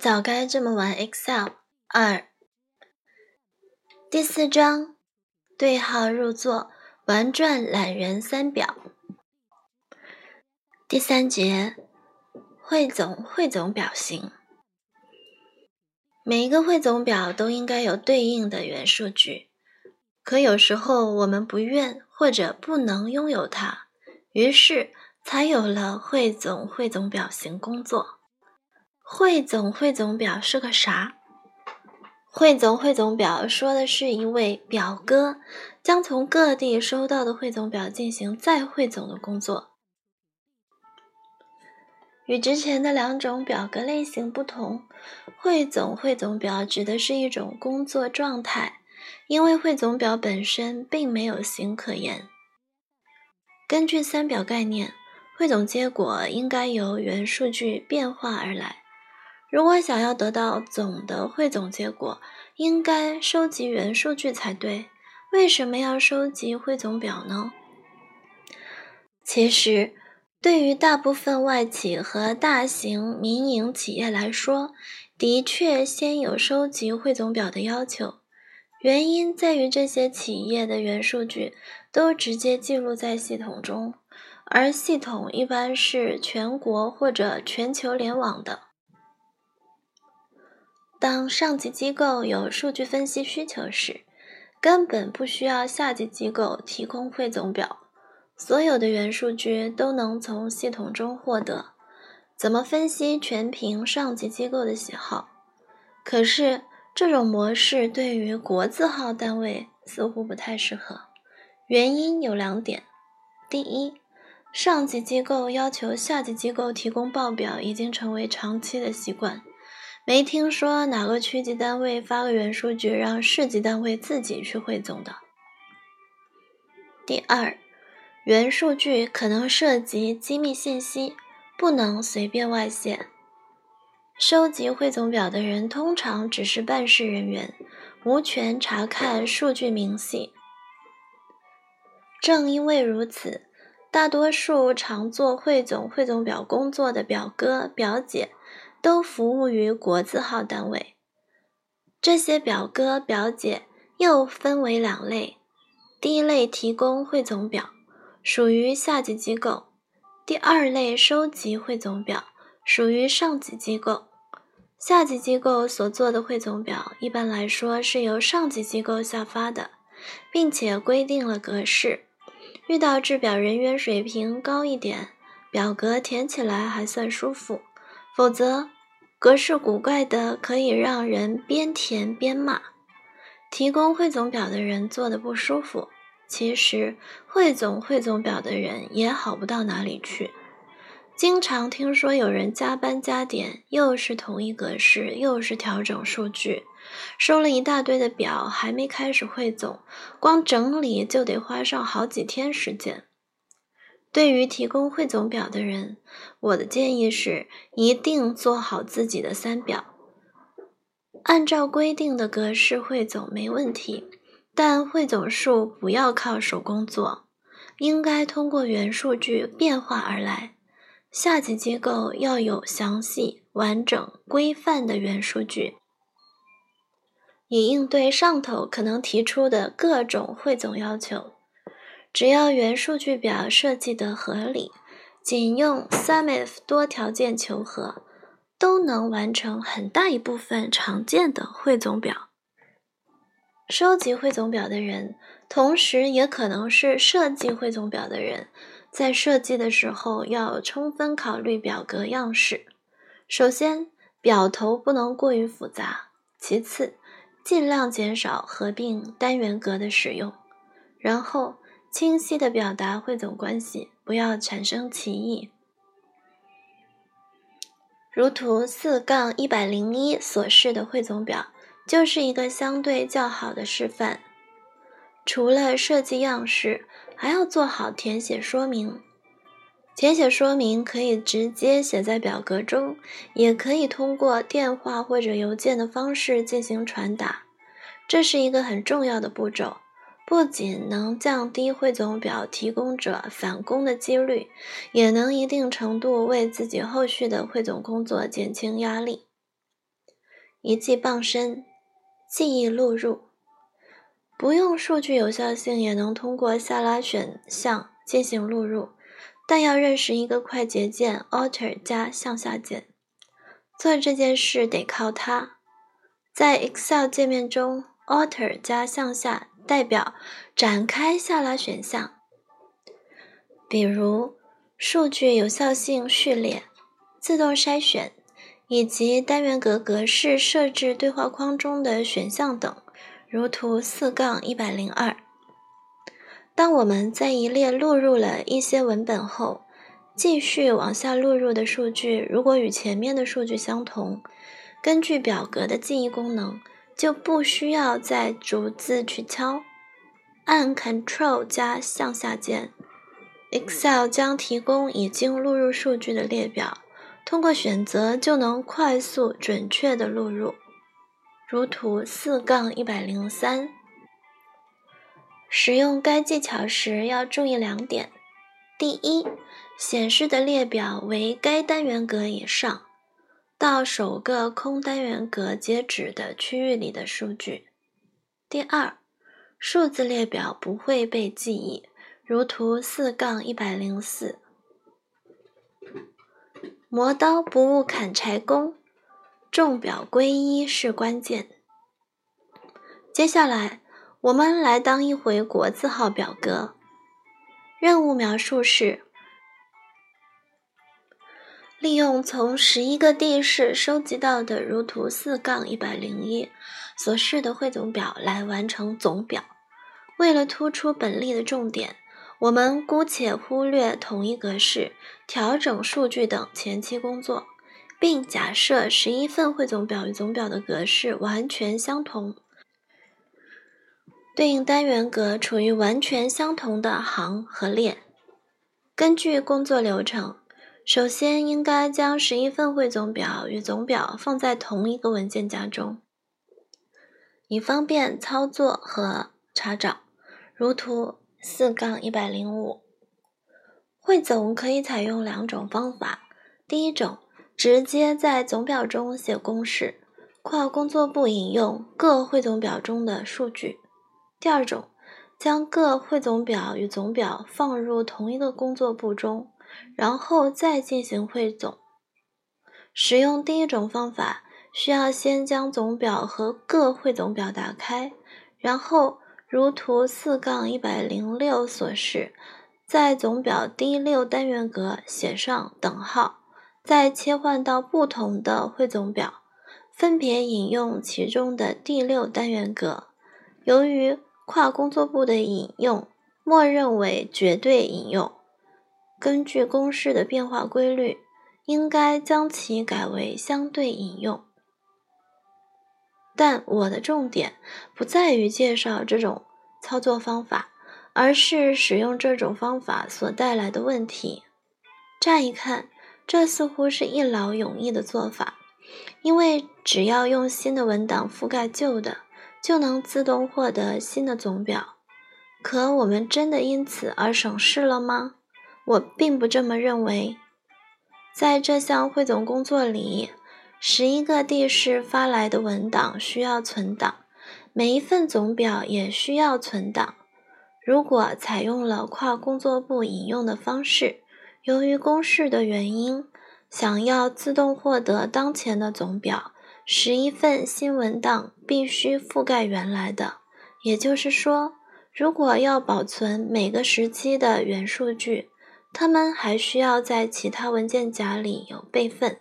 早该这么玩 Excel。二，第四章，对号入座，玩转懒人三表。第三节，汇总汇总表型。每一个汇总表都应该有对应的元数据，可有时候我们不愿或者不能拥有它，于是才有了汇总汇总表型工作。汇总汇总表是个啥？汇总汇总表说的是一位表哥将从各地收到的汇总表进行再汇总的工作。与之前的两种表格类型不同，汇总汇总表指的是一种工作状态，因为汇总表本身并没有形可言。根据三表概念，汇总结果应该由原数据变化而来。如果想要得到总的汇总结果，应该收集原数据才对。为什么要收集汇总表呢？其实，对于大部分外企和大型民营企业来说，的确先有收集汇总表的要求。原因在于这些企业的原数据都直接记录在系统中，而系统一般是全国或者全球联网的。当上级机构有数据分析需求时，根本不需要下级机构提供汇总表，所有的原数据都能从系统中获得。怎么分析全凭上级机构的喜好。可是这种模式对于国字号单位似乎不太适合，原因有两点：第一，上级机构要求下级机构提供报表已经成为长期的习惯。没听说哪个区级单位发个原数据让市级单位自己去汇总的。第二，原数据可能涉及机密信息，不能随便外泄。收集汇总表的人通常只是办事人员，无权查看数据明细。正因为如此，大多数常做汇总汇总表工作的表哥表姐。都服务于国字号单位。这些表哥表姐又分为两类：第一类提供汇总表，属于下级机构；第二类收集汇总表，属于上级机构。下级机构所做的汇总表，一般来说是由上级机构下发的，并且规定了格式。遇到制表人员水平高一点，表格填起来还算舒服。否则，格式古怪的可以让人边填边骂。提供汇总表的人做的不舒服，其实汇总汇总表的人也好不到哪里去。经常听说有人加班加点，又是同一格式，又是调整数据，收了一大堆的表，还没开始汇总，光整理就得花上好几天时间。对于提供汇总表的人，我的建议是：一定做好自己的三表，按照规定的格式汇总没问题，但汇总数不要靠手工做，应该通过原数据变化而来。下级机构要有详细、完整、规范的原数据，以应对上头可能提出的各种汇总要求。只要原数据表设计得合理，仅用 SUMIF 多条件求和，都能完成很大一部分常见的汇总表。收集汇总表的人，同时也可能是设计汇总表的人，在设计的时候要充分考虑表格样式。首先，表头不能过于复杂；其次，尽量减少合并单元格的使用；然后。清晰的表达汇总关系，不要产生歧义。如图四杠一百零一所示的汇总表，就是一个相对较好的示范。除了设计样式，还要做好填写说明。填写说明可以直接写在表格中，也可以通过电话或者邮件的方式进行传达。这是一个很重要的步骤。不仅能降低汇总表提供者返工的几率，也能一定程度为自己后续的汇总工作减轻压力。一技傍身，记忆录入。不用数据有效性也能通过下拉选项进行录入，但要认识一个快捷键 Alt 加向下键。做这件事得靠它。在 Excel 界面中，Alt 加向下代表展开下拉选项，比如数据有效性序列、自动筛选以及单元格格式设置对话框中的选项等，如图四杠一百零二。当我们在一列录入了一些文本后，继续往下录入的数据，如果与前面的数据相同，根据表格的记忆功能，就不需要再逐字去敲。按 Ctrl 加向下键，Excel 将提供已经录入数据的列表，通过选择就能快速准确的录入。如图四杠一百零三。使用该技巧时要注意两点：第一，显示的列表为该单元格以上到首个空单元格截止的区域里的数据。第二，数字列表不会被记忆，如图四杠一百零四。磨刀不误砍柴工，众表归一是关键。接下来，我们来当一回国字号表格。任务描述是。利用从十一个地市收集到的如图四杠一百零一所示的汇总表来完成总表。为了突出本例的重点，我们姑且忽略统一格式、调整数据等前期工作，并假设十一份汇总表与总表的格式完全相同，对应单元格处于完全相同的行和列。根据工作流程。首先，应该将十一份汇总表与总表放在同一个文件夹中，以方便操作和查找。如图四杠一百零五。汇总可以采用两种方法：第一种，直接在总表中写公式，跨工作簿引用各汇总表中的数据；第二种，将各汇总表与总表放入同一个工作簿中。然后再进行汇总。使用第一种方法，需要先将总表和各汇总表打开，然后如图四杠一百零六所示，在总表第六单元格写上等号，再切换到不同的汇总表，分别引用其中的第六单元格。由于跨工作簿的引用默认为绝对引用。根据公式的变化规律，应该将其改为相对引用。但我的重点不在于介绍这种操作方法，而是使用这种方法所带来的问题。乍一看，这似乎是一劳永逸的做法，因为只要用新的文档覆盖旧的，就能自动获得新的总表。可我们真的因此而省事了吗？我并不这么认为。在这项汇总工作里，十一个地市发来的文档需要存档，每一份总表也需要存档。如果采用了跨工作簿引用的方式，由于公式的原因，想要自动获得当前的总表，十一份新文档必须覆盖原来的。也就是说，如果要保存每个时期的原数据，它们还需要在其他文件夹里有备份。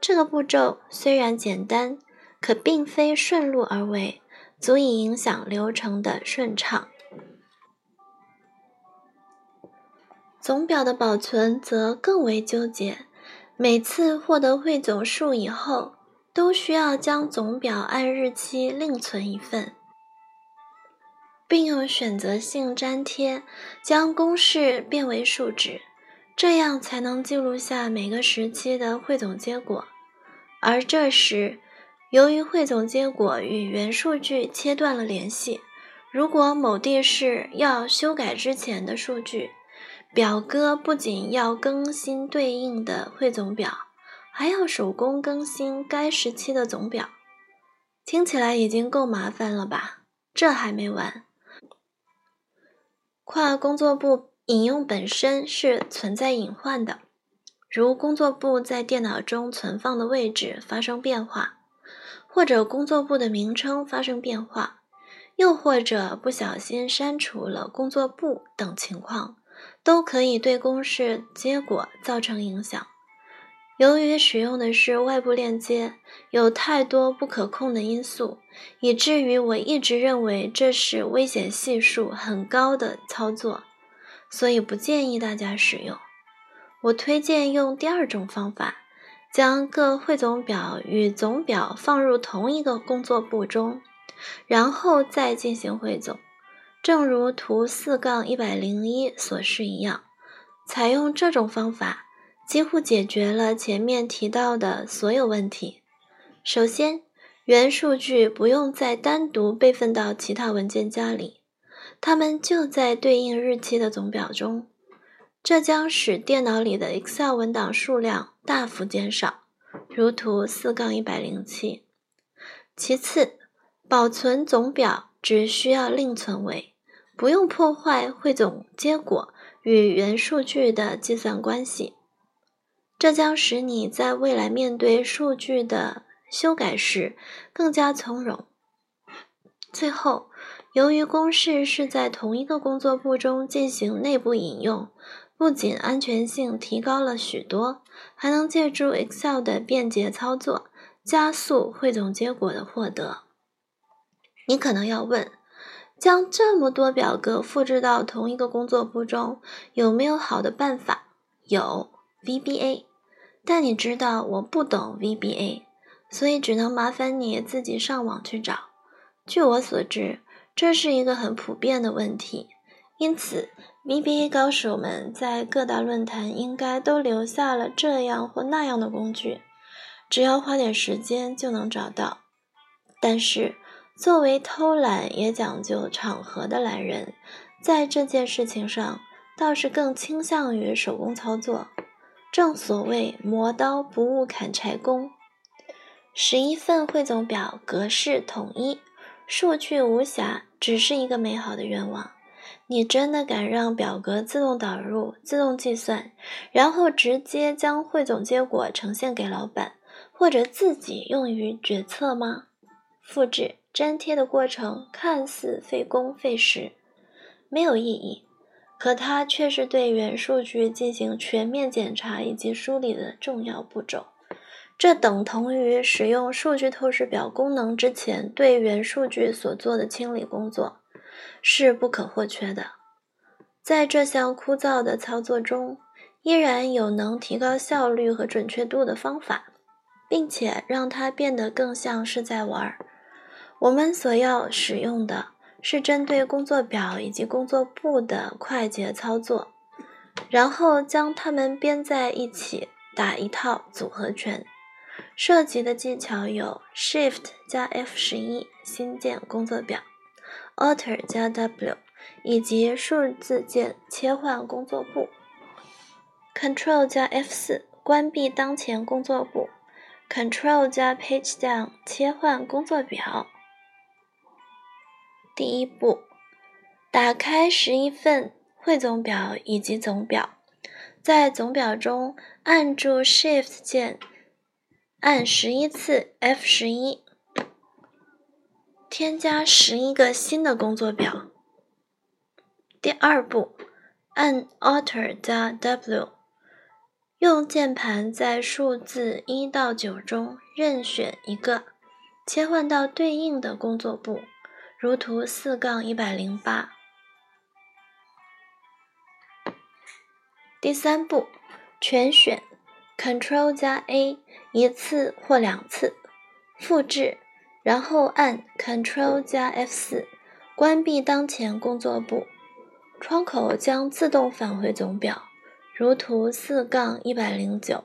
这个步骤虽然简单，可并非顺路而为，足以影响流程的顺畅。总表的保存则更为纠结。每次获得汇总数以后，都需要将总表按日期另存一份。并用选择性粘贴将公式变为数值，这样才能记录下每个时期的汇总结果。而这时，由于汇总结果与原数据切断了联系，如果某地市要修改之前的数据，表哥不仅要更新对应的汇总表，还要手工更新该时期的总表。听起来已经够麻烦了吧？这还没完，跨工作簿引用本身是存在隐患的，如工作簿在电脑中存放的位置发生变化，或者工作簿的名称发生变化，又或者不小心删除了工作簿等情况，都可以对公示结果造成影响。由于使用的是外部链接，有太多不可控的因素，以至于我一直认为这是危险系数很高的操作，所以不建议大家使用。我推荐用第二种方法，将各汇总表与总表放入同一个工作簿中，然后再进行汇总，正如图四杠一百零一所示一样。采用这种方法。几乎解决了前面提到的所有问题。首先，原数据不用再单独备份到其他文件夹里，它们就在对应日期的总表中。这将使电脑里的 Excel 文档数量大幅减少，如图四杠一百零七。其次，保存总表只需要另存为，不用破坏汇总结果与原数据的计算关系。这将使你在未来面对数据的修改时更加从容。最后，由于公式是在同一个工作簿中进行内部引用，不仅安全性提高了许多，还能借助 Excel 的便捷操作，加速汇总结果的获得。你可能要问：将这么多表格复制到同一个工作簿中，有没有好的办法？有 VBA。但你知道我不懂 VBA，所以只能麻烦你自己上网去找。据我所知，这是一个很普遍的问题，因此 VBA 高手们在各大论坛应该都留下了这样或那样的工具，只要花点时间就能找到。但是，作为偷懒也讲究场合的懒人，在这件事情上倒是更倾向于手工操作。正所谓磨刀不误砍柴工，十一份汇总表格式统一，数据无瑕，只是一个美好的愿望。你真的敢让表格自动导入、自动计算，然后直接将汇总结果呈现给老板，或者自己用于决策吗？复制、粘贴的过程看似费工费时，没有意义。可它却是对原数据进行全面检查以及梳理的重要步骤，这等同于使用数据透视表功能之前对原数据所做的清理工作，是不可或缺的。在这项枯燥的操作中，依然有能提高效率和准确度的方法，并且让它变得更像是在玩儿。我们所要使用的。是针对工作表以及工作簿的快捷操作，然后将它们编在一起，打一套组合拳。涉及的技巧有：Shift 加 F 十一新建工作表，Alt 加 W，以及数字键切换工作簿，Control 加 F 四关闭当前工作簿，Control 加 Page Down 切换工作表。第一步，打开十一份汇总表以及总表，在总表中按住 Shift 键，按十一次 F 十一，添加十一个新的工作表。第二步，按 Alt 加 W，用键盘在数字一到九中任选一个，切换到对应的工作簿。如图四杠一百零八。第三步，全选，Ctrl 加 A 一次或两次，复制，然后按 Ctrl 加 F 四，关闭当前工作簿，窗口将自动返回总表。如图四杠一百零九。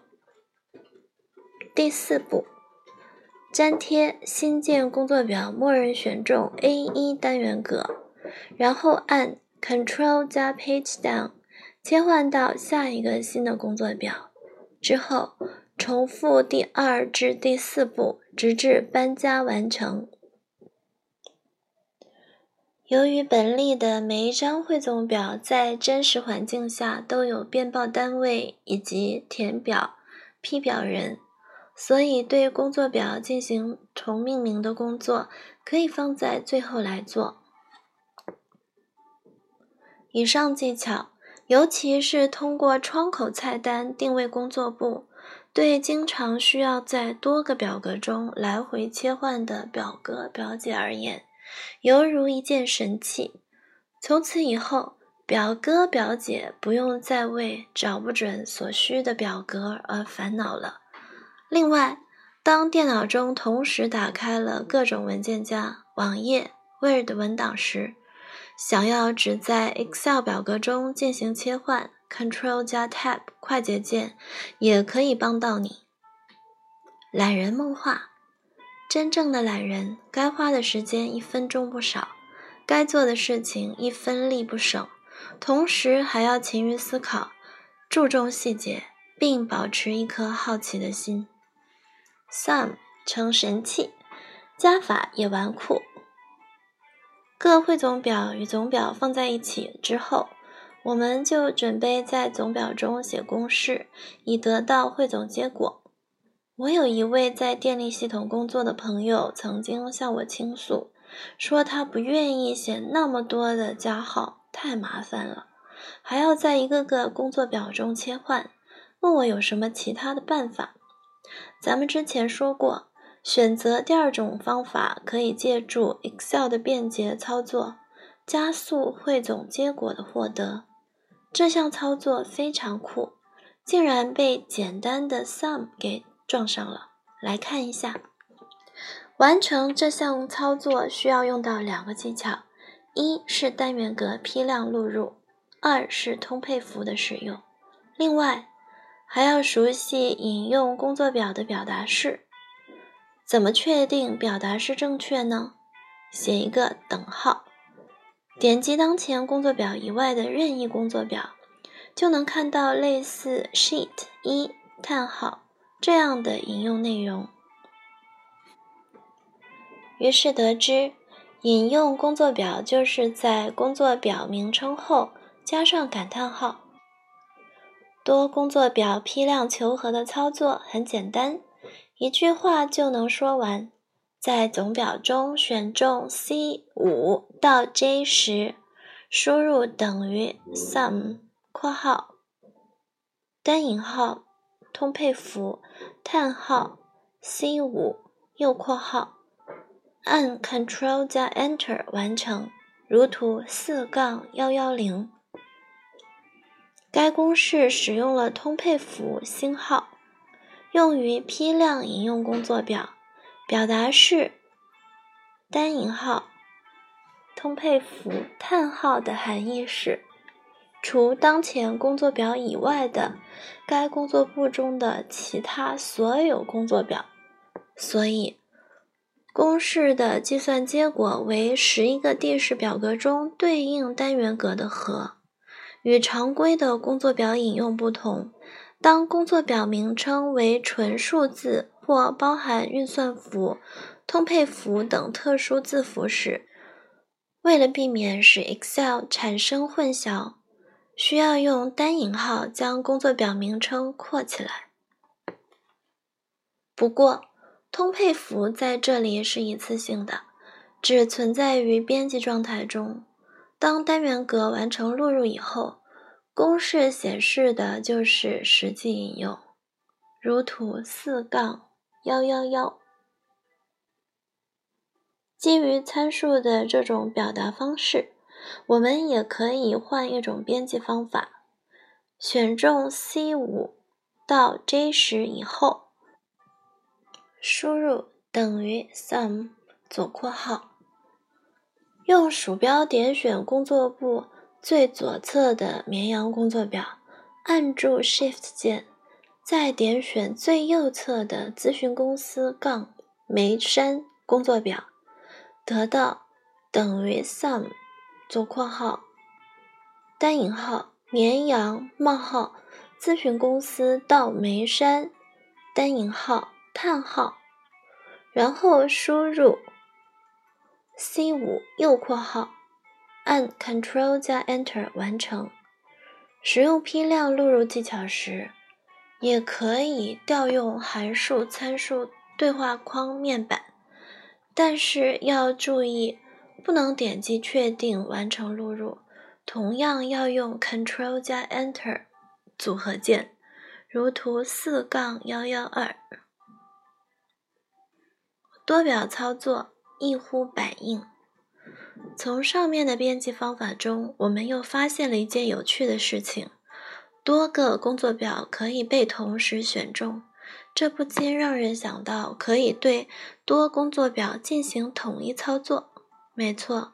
第四步。粘贴新建工作表，默认选中 A1 单元格，然后按 Ctrl 加 Page Down 切换到下一个新的工作表。之后重复第二至第四步，直至搬家完成。由于本例的每一张汇总表在真实环境下都有编报单位以及填表、批表人，所以对工作表进行重命名的工作可以放在最后来做。以上技巧，尤其是通过窗口菜单定位工作簿，对经常需要在多个表格中来回切换的表格表姐而言。犹如一件神器。从此以后，表哥表姐不用再为找不准所需的表格而烦恼了。另外，当电脑中同时打开了各种文件夹、网页、Word 文档时，想要只在 Excel 表格中进行切换，Ctrl 加 Tab 快捷键也可以帮到你。懒人梦话。真正的懒人，该花的时间一分钟不少，该做的事情一分力不省，同时还要勤于思考，注重细节，并保持一颗好奇的心。Sum 成神器，加法也玩酷。各汇总表与总表放在一起之后，我们就准备在总表中写公式，以得到汇总结果。我有一位在电力系统工作的朋友，曾经向我倾诉，说他不愿意写那么多的加号，太麻烦了，还要在一个个工作表中切换，问我有什么其他的办法。咱们之前说过，选择第二种方法，可以借助 Excel 的便捷操作，加速汇总结果的获得。这项操作非常酷，竟然被简单的 Sum 给。撞上了，来看一下。完成这项操作需要用到两个技巧：一是单元格批量录入，二是通配符的使用。另外，还要熟悉引用工作表的表达式。怎么确定表达式正确呢？写一个等号，点击当前工作表以外的任意工作表，就能看到类似 sheet 一叹号。这样的引用内容，于是得知，引用工作表就是在工作表名称后加上感叹号。多工作表批量求和的操作很简单，一句话就能说完。在总表中选中 C 五到 J 十，输入等于 sum（ 括号单引号）。通配符，叹号，C 五右括号，按 Ctrl 加 Enter 完成，如图四杠幺幺零。该公式使用了通配符星号，用于批量引用工作表，表达式单引号通配符叹号的含义是。除当前工作表以外的该工作簿中的其他所有工作表，所以公式的计算结果为十一个地势表格中对应单元格的和。与常规的工作表引用不同，当工作表名称为纯数字或包含运算符、通配符等特殊字符时，为了避免使 Excel 产生混淆。需要用单引号将工作表名称括起来。不过，通配符在这里是一次性的，只存在于编辑状态中。当单元格完成录入以后，公式显示的就是实际引用，如图四杠幺幺幺。基于参数的这种表达方式。我们也可以换一种编辑方法，选中 C 五到 J 十以后，输入等于 sum 左括号，用鼠标点选工作簿最左侧的绵羊工作表，按住 Shift 键，再点选最右侧的咨询公司杠梅山工作表，得到等于 sum。左括号，单引号，绵羊冒号，咨询公司到眉山单引号叹号，然后输入 C 五右括号，按 Ctrl 加 Enter 完成。使用批量录入技巧时，也可以调用函数参数对话框面板，但是要注意，不能点击确定完成录入。同样要用 Ctrl 加 Enter 组合键，如图四杠幺幺二。多表操作一呼百应。从上面的编辑方法中，我们又发现了一件有趣的事情：多个工作表可以被同时选中。这不禁让人想到，可以对多工作表进行统一操作。没错，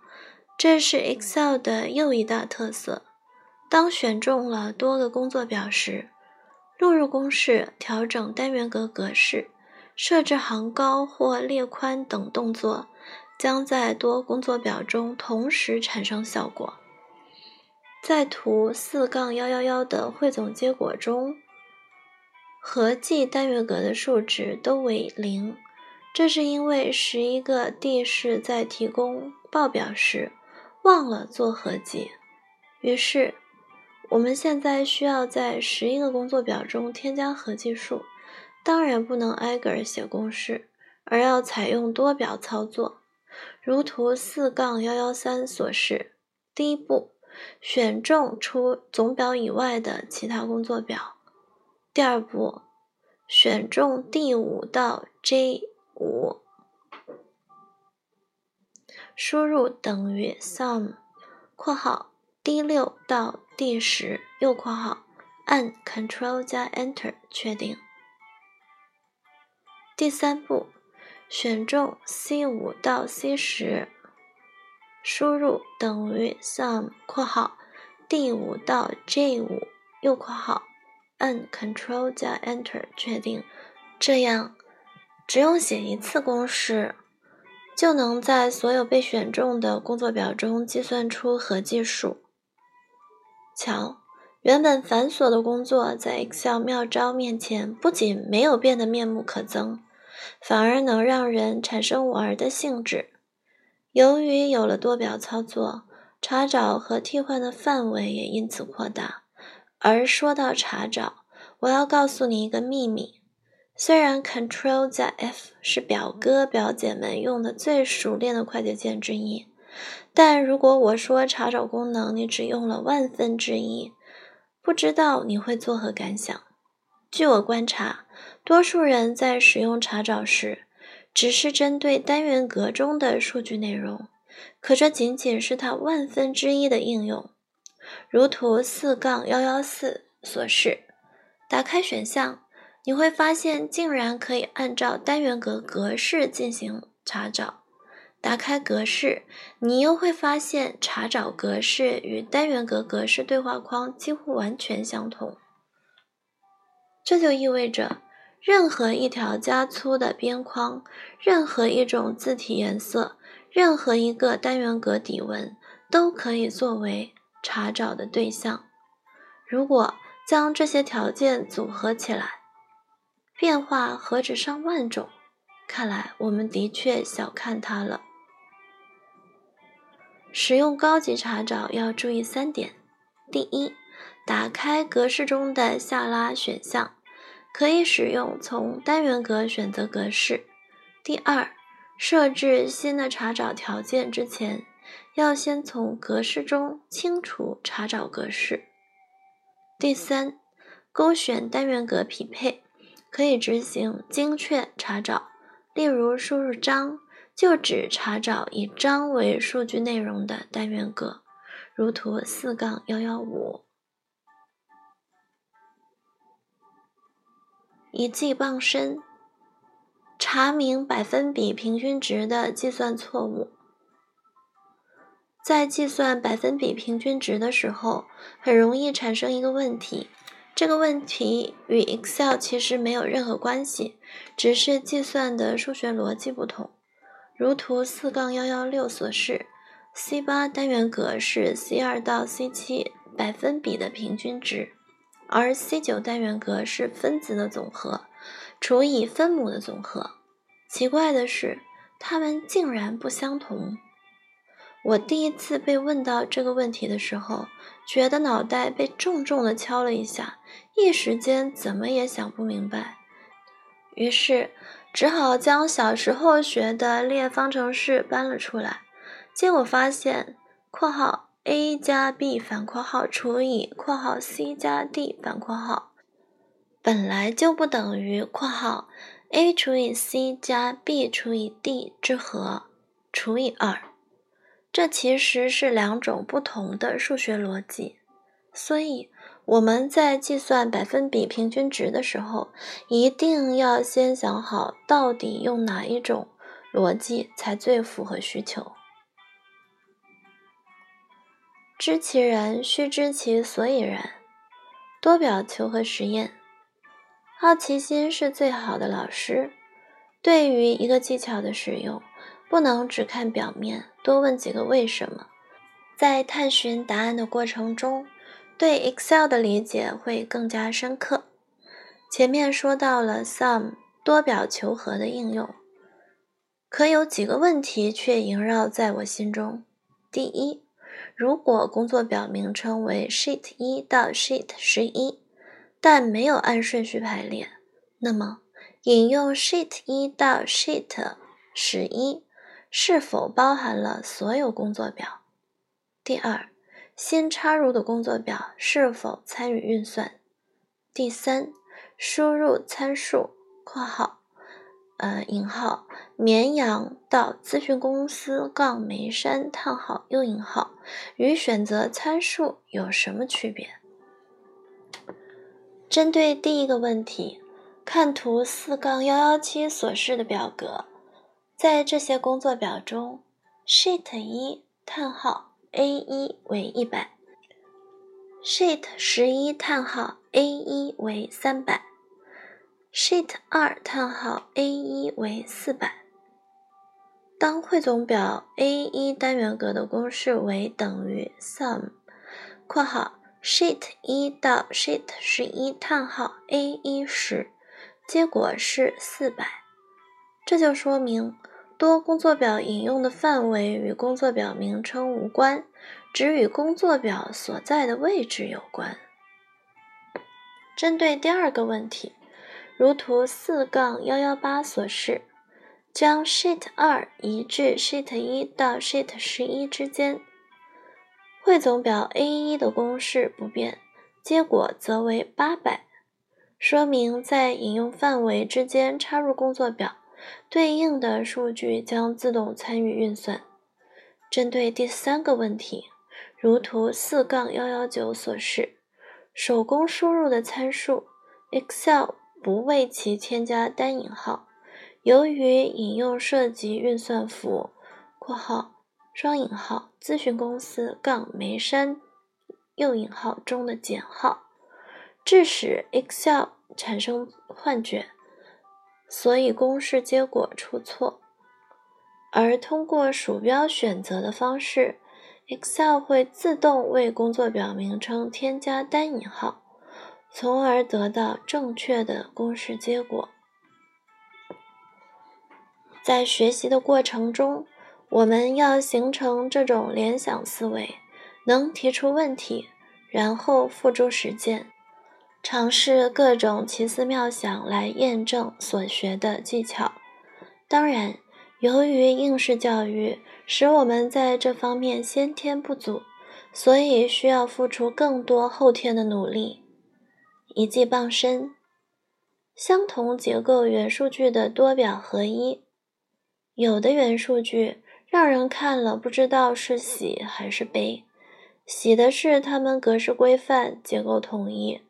这是 Excel 的又一大特色。当选中了多个工作表时，录入公式、调整单元格格式、设置行高或列宽等动作。将在多工作表中同时产生效果。在图四杠幺幺幺的汇总结果中，合计单元格的数值都为零，这是因为十一个地势在提供报表时忘了做合计。于是，我们现在需要在十一个工作表中添加合计数，当然不能挨个写公式，而要采用多表操作。如图四杠幺幺三所示，第一步，选中除总表以外的其他工作表；第二步，选中 D 五到 J 五，输入等于 sum（ 括号 D 六到 D 十）右括号，按 Ctrl 加 Enter 确定。第三步。选中 C 五到 C 十，输入等于 sum（ 括号 D 五到 J 五右括号），按 Ctrl 加 Enter 确定。这样，只用写一次公式，就能在所有被选中的工作表中计算出合计数。瞧，原本繁琐的工作在 Excel 妙招面前，不仅没有变得面目可憎。反而能让人产生玩的兴致。由于有了多表操作，查找和替换的范围也因此扩大。而说到查找，我要告诉你一个秘密：虽然 Ctrl 加 F 是表哥表姐们用的最熟练的快捷键之一，但如果我说查找功能你只用了万分之一，不知道你会作何感想？据我观察。多数人在使用查找时，只是针对单元格中的数据内容，可这仅仅是它万分之一的应用。如图四杠幺幺四所示，打开选项，你会发现竟然可以按照单元格格式进行查找。打开格式，你又会发现查找格式与单元格格式对话框几乎完全相同。这就意味着。任何一条加粗的边框，任何一种字体颜色，任何一个单元格底纹，都可以作为查找的对象。如果将这些条件组合起来，变化何止上万种？看来我们的确小看它了。使用高级查找要注意三点：第一，打开格式中的下拉选项。可以使用从单元格选择格式。第二，设置新的查找条件之前，要先从格式中清除查找格式。第三，勾选单元格匹配，可以执行精确查找。例如，输入章，就只查找以章为数据内容的单元格，如图四杠幺幺五。一记傍身，查明百分比平均值的计算错误。在计算百分比平均值的时候，很容易产生一个问题。这个问题与 Excel 其实没有任何关系，只是计算的数学逻辑不同。如图四杠幺幺六所示，C 八单元格是 C 二到 C 七百分比的平均值。而 C 九单元格是分子的总和，除以分母的总和。奇怪的是，它们竟然不相同。我第一次被问到这个问题的时候，觉得脑袋被重重的敲了一下，一时间怎么也想不明白。于是只好将小时候学的列方程式搬了出来，结果发现（括号 a 加 b 反括号除以括号 c 加 d 反括号）本来就不等于（括号）。a 除以 c 加 b 除以 d 之和除以二，这其实是两种不同的数学逻辑。所以我们在计算百分比平均值的时候，一定要先想好到底用哪一种逻辑才最符合需求。知其然，须知其所以然。多表求和实验。好奇心是最好的老师。对于一个技巧的使用，不能只看表面，多问几个为什么。在探寻答案的过程中，对 Excel 的理解会更加深刻。前面说到了 Sum 多表求和的应用，可有几个问题却萦绕在我心中。第一，如果工作表名称为 Sheet 一到 Sheet 十一。但没有按顺序排列，那么引用 sheet 一到 sheet 十一是否包含了所有工作表？第二，新插入的工作表是否参与运算？第三，输入参数（括号呃引号绵阳到咨询公司杠眉山叹号右引号）与选择参数有什么区别？针对第一个问题，看图四杠幺幺七所示的表格，在这些工作表中，sheet 一叹号 A 一为一百，sheet 十一叹号 A 一为三百，sheet 二叹号 A 一为四百。当汇总表 A 一单元格的公式为等于 sum（ 括号）。sheet 一到 sheet 十一叹号 A 一时，结果是四百。这就说明多工作表引用的范围与工作表名称无关，只与工作表所在的位置有关。针对第二个问题，如图四杠幺幺八所示，将 sheet 二移至 sheet 一到 sheet 十一之间。汇总表 A 一的公式不变，结果则为八百，说明在引用范围之间插入工作表，对应的数据将自动参与运算。针对第三个问题，如图四杠幺幺九所示，手工输入的参数，Excel 不为其添加单引号，由于引用涉及运算符（括号）。双引号咨询公司杠眉山右引号中的减号，致使 Excel 产生幻觉，所以公式结果出错。而通过鼠标选择的方式，Excel 会自动为工作表名称添加单引号，从而得到正确的公式结果。在学习的过程中。我们要形成这种联想思维，能提出问题，然后付诸实践，尝试各种奇思妙想来验证所学的技巧。当然，由于应试教育使我们在这方面先天不足，所以需要付出更多后天的努力。一技傍身，相同结构元数据的多表合一，有的元数据。让人看了不知道是喜还是悲。喜的是它们格式规范、结构统一，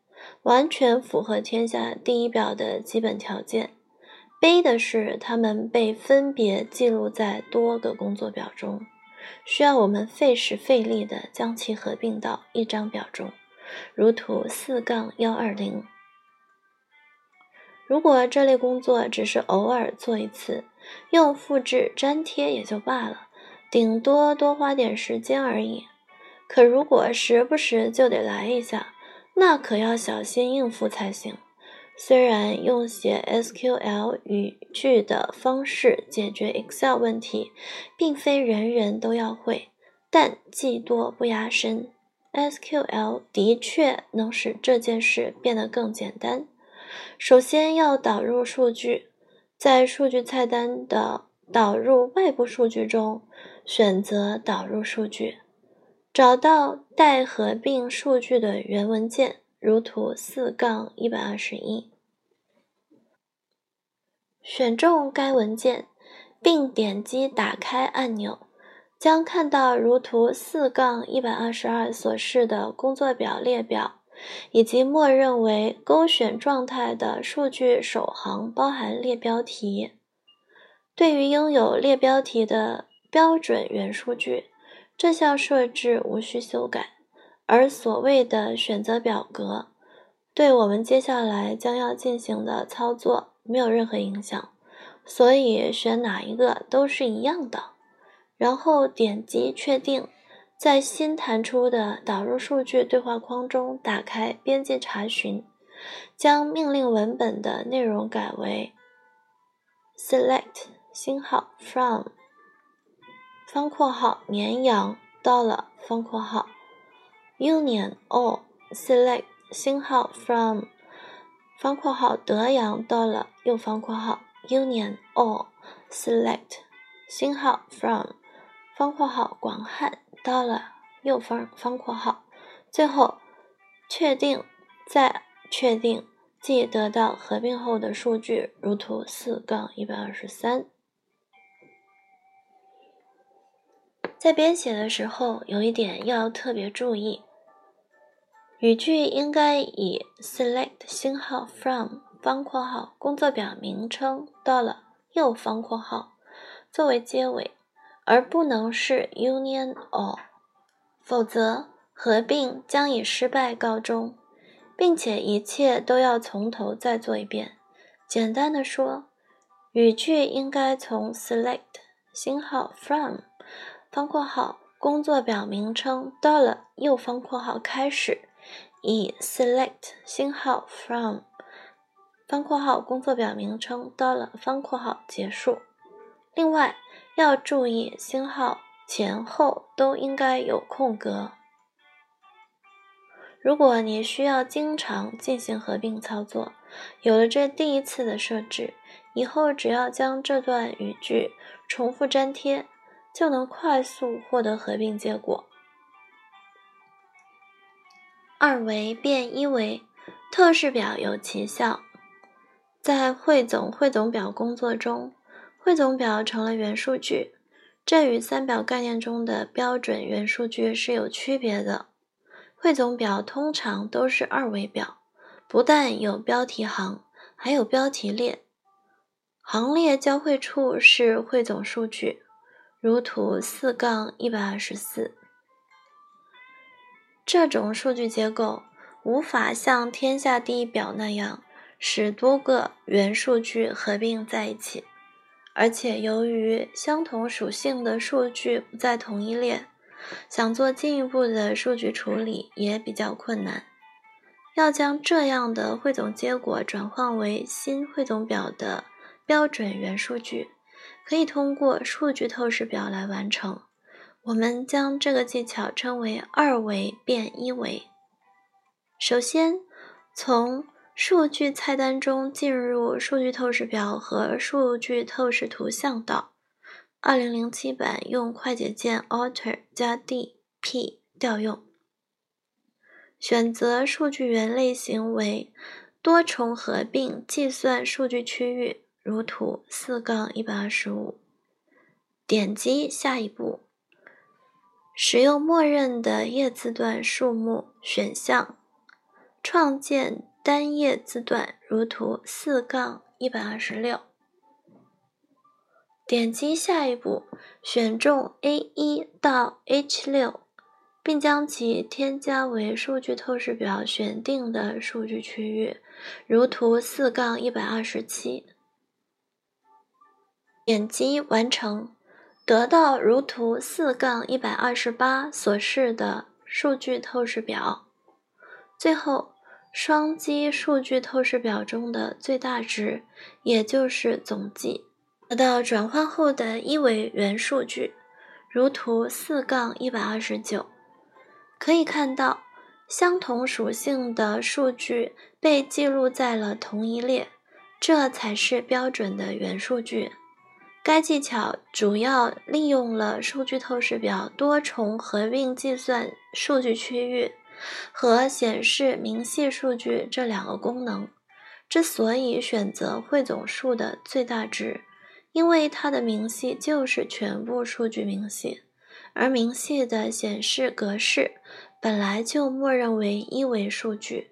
完全符合天下第一表的基本条件；悲的是它们被分别记录在多个工作表中，需要我们费时费力地将其合并到一张表中，如图四杠幺二零。如果这类工作只是偶尔做一次，用复制粘贴也就罢了，顶多多花点时间而已。可如果时不时就得来一下，那可要小心应付才行。虽然用写 SQL 语句的方式解决 Excel 问题，并非人人都要会，但技多不压身。SQL 的确能使这件事变得更简单。首先要导入数据，在数据菜单的导入外部数据中，选择导入数据，找到待合并数据的原文件。如图四杠一百二十一，选中该文件，并点击打开按钮，将看到如图四杠一百二十二所示的工作表列表，以及默认为勾选状态的数据首行包含列标题。对于拥有列标题的标准元数据，这项设置无需修改。而所谓的选择表格，对我们接下来将要进行的操作没有任何影响，所以选哪一个都是一样的。然后点击确定，在新弹出的导入数据对话框中打开编辑查询，将命令文本的内容改为 select 星号 from 方括号绵羊到了方括号。Union or select 星号 from 方括号德阳到了右方括号 Union or select 星号 from 方括号广汉到了右方方括号，最后确定再确定，即得到合并后的数据，如图四杠一百二十三。在编写的时候，有一点要特别注意。语句应该以 select 星号 from 方括号工作表名称到了右方括号作为结尾，而不能是 union or，否则合并将以失败告终，并且一切都要从头再做一遍。简单的说，语句应该从 select 星号 from 方括号工作表名称 Dollar 右方括号开始。以 select 星号 from 方括号工作表名称 Dollar 方括号结束。另外要注意，星号前后都应该有空格。如果你需要经常进行合并操作，有了这第一次的设置，以后只要将这段语句重复粘贴，就能快速获得合并结果。二维变一维，透视表有奇效。在汇总汇总表工作中，汇总表成了元数据，这与三表概念中的标准元数据是有区别的。汇总表通常都是二维表，不但有标题行，还有标题列，行列交汇处是汇总数据，如图四杠一百二十四。这种数据结构无法像天下第一表那样使多个元数据合并在一起，而且由于相同属性的数据不在同一列，想做进一步的数据处理也比较困难。要将这样的汇总结果转换为新汇总表的标准元数据，可以通过数据透视表来完成。我们将这个技巧称为二维变一维。首先，从数据菜单中进入数据透视表和数据透视图像岛。2007版用快捷键 Alt 加 D，P 调用。选择数据源类型为多重合并计算数据区域，如图四杠一百二十五。点击下一步。使用默认的页字段数目选项，创建单页字段，如图四杠一百二十六。点击下一步，选中 A 一到 H 六，并将其添加为数据透视表选定的数据区域，如图四杠一百二十七。点击完成。得到如图四杠一百二十八所示的数据透视表。最后，双击数据透视表中的最大值，也就是总计，得到转换后的一维元数据，如图四杠一百二十九。可以看到，相同属性的数据被记录在了同一列，这才是标准的元数据。该技巧主要利用了数据透视表多重合并计算数据区域。和显示明细数据这两个功能，之所以选择汇总数的最大值，因为它的明细就是全部数据明细，而明细的显示格式本来就默认为一维数据。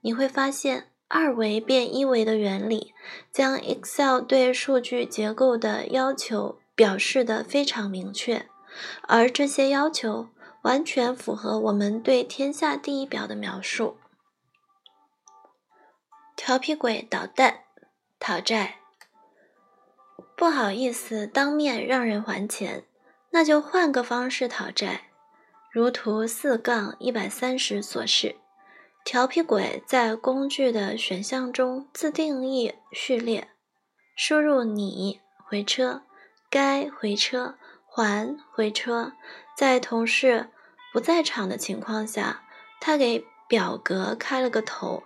你会发现，二维变一维的原理，将 Excel 对数据结构的要求表示得非常明确，而这些要求。完全符合我们对天下第一表的描述。调皮鬼捣蛋，讨债，不好意思当面让人还钱，那就换个方式讨债。如图四杠一百三十所示，调皮鬼在工具的选项中自定义序列，输入你回车，该回车。还回车，在同事不在场的情况下，他给表格开了个头，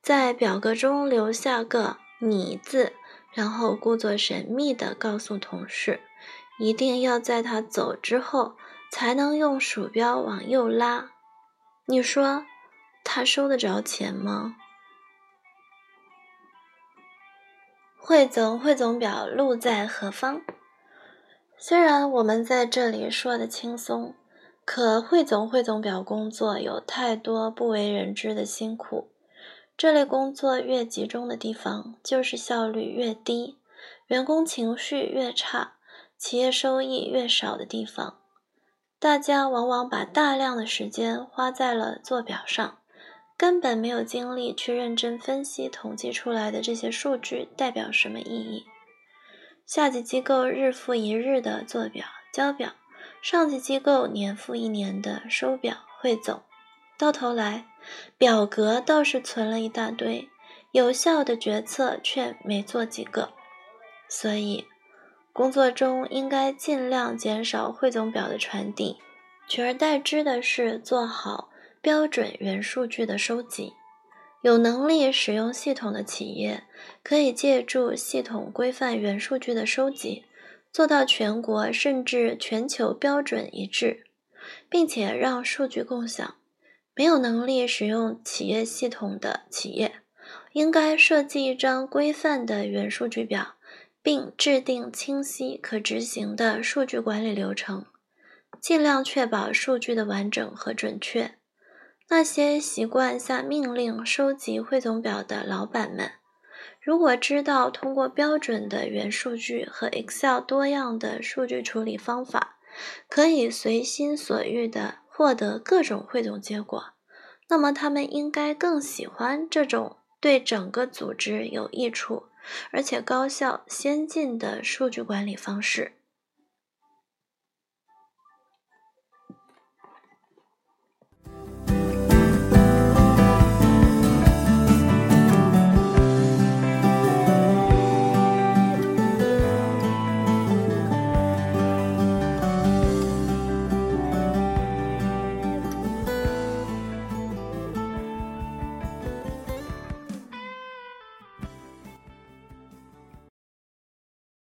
在表格中留下个“你”字，然后故作神秘地告诉同事，一定要在他走之后才能用鼠标往右拉。你说他收得着钱吗？汇总汇总表路在何方？虽然我们在这里说的轻松，可汇总汇总表工作有太多不为人知的辛苦。这类工作越集中的地方，就是效率越低、员工情绪越差、企业收益越少的地方。大家往往把大量的时间花在了做表上，根本没有精力去认真分析统计出来的这些数据代表什么意义。下级机构日复一日的做表交表，上级机构年复一年的收表汇总，到头来表格倒是存了一大堆，有效的决策却没做几个。所以，工作中应该尽量减少汇总表的传递，取而代之的是做好标准元数据的收集。有能力使用系统的企业，可以借助系统规范元数据的收集，做到全国甚至全球标准一致，并且让数据共享。没有能力使用企业系统的企业，应该设计一张规范的元数据表，并制定清晰可执行的数据管理流程，尽量确保数据的完整和准确。那些习惯下命令收集汇总表的老板们，如果知道通过标准的元数据和 Excel 多样的数据处理方法，可以随心所欲地获得各种汇总结果，那么他们应该更喜欢这种对整个组织有益处，而且高效先进的数据管理方式。